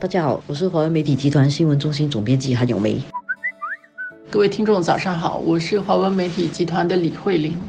大家好，我是华为媒体集团新闻中心总编辑韩咏梅。各位听众早上好，我是华文媒体集团的李慧玲。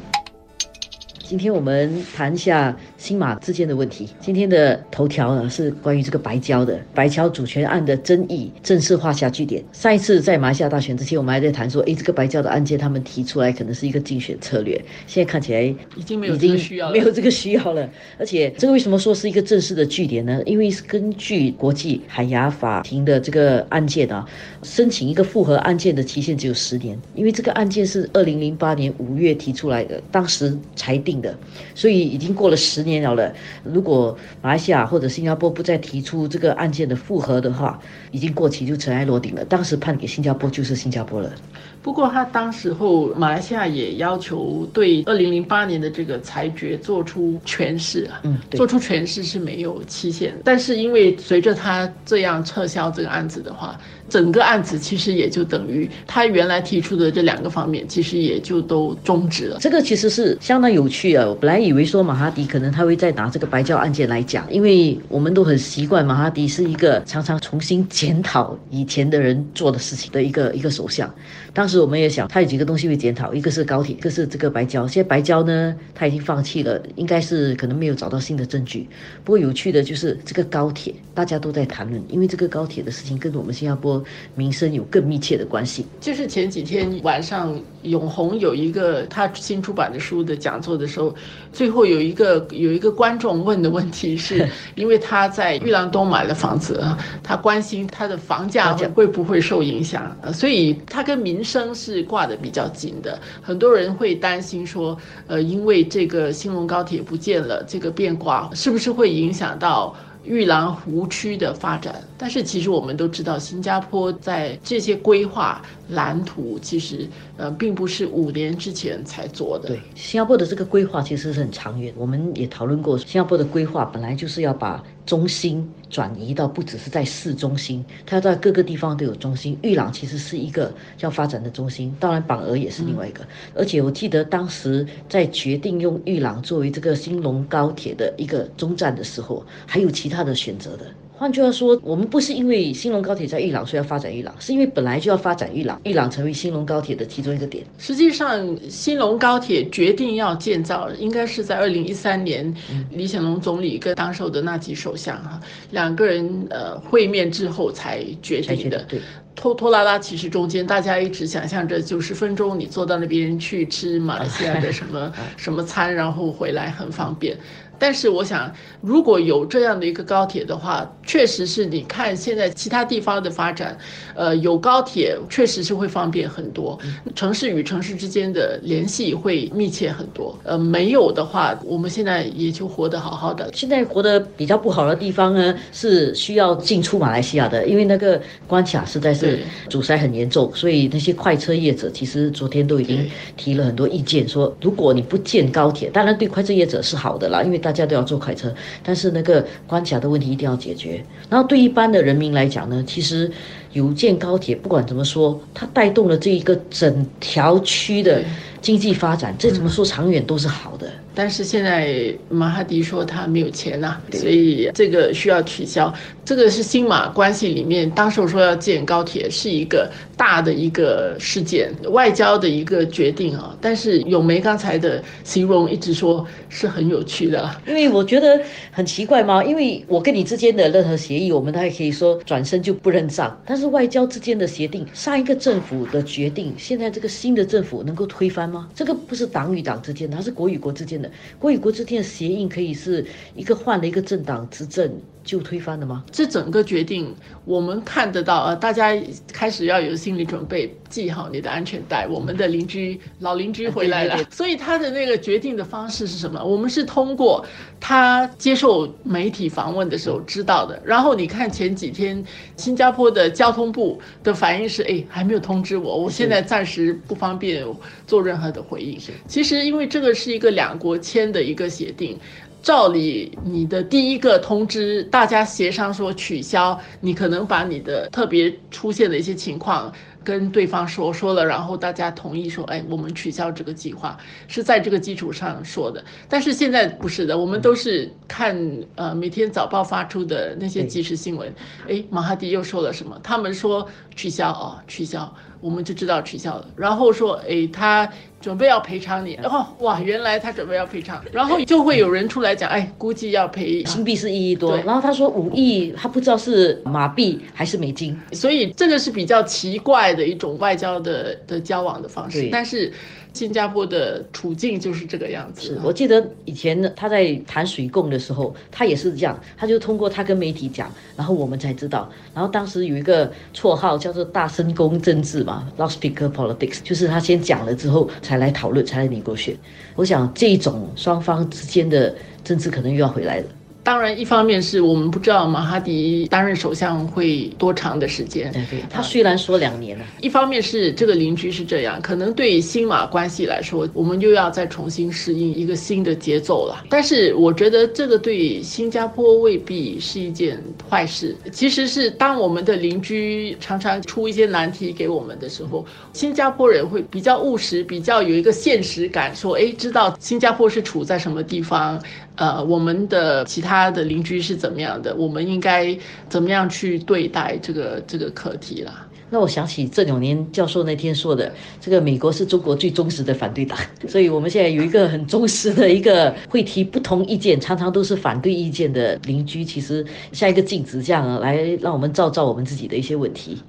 今天我们谈一下新马之间的问题。今天的头条呢是关于这个白胶的白礁主权案的争议正式画下句点。上一次在马来西亚大选之前，我们还在谈说，哎，这个白胶的案件他们提出来可能是一个竞选策略。现在看起来已经没有这个需要，没有这个需要了。而且这个为什么说是一个正式的据点呢？因为是根据国际海牙法庭的这个案件啊，申请一个复核案件的期限只有十年。因为这个案件是二零零八年五月提出来的，当时裁定。的，所以已经过了十年了了。如果马来西亚或者新加坡不再提出这个案件的复核的话，已经过期就尘埃落定了。当时判给新加坡就是新加坡了。不过他当时候马来西亚也要求对二零零八年的这个裁决做出诠释啊，嗯，做出诠释是没有期限。但是因为随着他这样撤销这个案子的话，整个案子其实也就等于他原来提出的这两个方面，其实也就都终止了。这个其实是相当有趣啊！我本来以为说马哈迪可能他会再拿这个白胶案件来讲，因为我们都很习惯马哈迪是一个常常重新检讨以前的人做的事情的一个一个首相。当时我们也想，他有几个东西会检讨，一个是高铁，一个是这个白胶。现在白胶呢，他已经放弃了，应该是可能没有找到新的证据。不过有趣的就是这个高铁，大家都在谈论，因为这个高铁的事情跟我们新加坡。民生有更密切的关系。就是前几天晚上，永红有一个他新出版的书的讲座的时候，最后有一个有一个观众问的问题是，因为他在玉兰东买了房子，他关心他的房价会不会受影响，所以他跟民生是挂的比较紧的。很多人会担心说，呃，因为这个兴隆高铁不见了，这个变卦是不是会影响到？玉兰湖区的发展，但是其实我们都知道，新加坡在这些规划蓝图，其实呃并不是五年之前才做的。对，新加坡的这个规划其实是很长远。我们也讨论过，新加坡的规划本来就是要把中心转移到不只是在市中心，它在各个地方都有中心。玉朗其实是一个要发展的中心，当然榜鹅也是另外一个。而且我记得当时在决定用玉朗作为这个新隆高铁的一个中站的时候，还有其他的选择的。换句话说，我们不是因为兴隆高铁在伊朗所以要发展伊朗，是因为本来就要发展伊朗，伊朗成为兴隆高铁的其中一个点。实际上，兴隆高铁决定要建造，应该是在二零一三年，李显龙总理跟当时的纳吉首相哈两个人呃会面之后才决定的。对，拖拖拉拉，其实中间大家一直想象着九十分钟你坐到那边去吃马来西亚的 什么什么餐，然后回来很方便。但是我想，如果有这样的一个高铁的话，确实是你看现在其他地方的发展，呃，有高铁确实是会方便很多，城市与城市之间的联系会密切很多。呃，没有的话，我们现在也就活得好好的。现在活得比较不好的地方呢，是需要进出马来西亚的，因为那个关卡实在是阻塞很严重，所以那些快车业者其实昨天都已经提了很多意见，说如果你不建高铁，当然对快车业者是好的啦，因为大。大家都要坐快车，但是那个关卡的问题一定要解决。然后对一般的人民来讲呢，其实有建高铁，不管怎么说，它带动了这一个整条区的经济发展，这怎么说长远都是好的。但是现在马哈迪说他没有钱呐，所以这个需要取消。这个是新马关系里面，当时我说要建高铁是一个大的一个事件，外交的一个决定啊。但是永梅刚才的形容一直说是很有趣的，因为我觉得很奇怪嘛，因为我跟你之间的任何协议，我们都还可以说转身就不认账。但是是外交之间的协定，上一个政府的决定，现在这个新的政府能够推翻吗？这个不是党与党之间的，它是国与国之间的。国与国之间的协议可以是一个换了一个政党执政。就推翻了吗？这整个决定，我们看得到，呃，大家开始要有心理准备，系好你的安全带。我们的邻居老邻居回来了，所以他的那个决定的方式是什么？我们是通过他接受媒体访问的时候知道的。然后你看前几天新加坡的交通部的反应是，哎，还没有通知我，我现在暂时不方便做任何的回应。其实因为这个是一个两国签的一个协定。照理，你的第一个通知，大家协商说取消，你可能把你的特别出现的一些情况跟对方说说了，然后大家同意说，哎，我们取消这个计划，是在这个基础上说的。但是现在不是的，我们都是看呃每天早报发出的那些即时新闻，哎，马哈迪又说了什么？他们说取消哦，取消，我们就知道取消了。然后说，哎，他准备要赔偿你，然后哇，原来他准备要赔偿，然后就会有人出来讲，哎，估计要赔新币是一亿多，然后他说五亿，他不知道是马币还是美金。所以这个是比较奇怪的一种外交的的交往的方式，但是新加坡的处境就是这个样子。我记得以前他在谈水供的时候，他也是这样，他就通过他跟媒体讲，然后我们才知道。然后当时有一个绰号叫做“大声公政治”嘛 （loudspeaker politics），就是他先讲了之后才来讨论，才来拟过选。我想这种双方之间的政治可能又要回来了。当然，一方面是我们不知道马哈迪担任首相会多长的时间，对对，他虽然说两年了，一方面是这个邻居是这样，可能对新马关系来说，我们又要再重新适应一个新的节奏了。但是我觉得这个对新加坡未必是一件坏事。其实是当我们的邻居常常出一些难题给我们的时候，新加坡人会比较务实，比较有一个现实感，说，哎，知道新加坡是处在什么地方，呃，我们的其他他的邻居是怎么样的，我们应该怎么样去对待这个这个课题啦。那我想起这两年教授那天说的，这个美国是中国最忠实的反对党，所以我们现在有一个很忠实的一个会提不同意见，常常都是反对意见的邻居，其实像一个镜子这样来让我们照照我们自己的一些问题。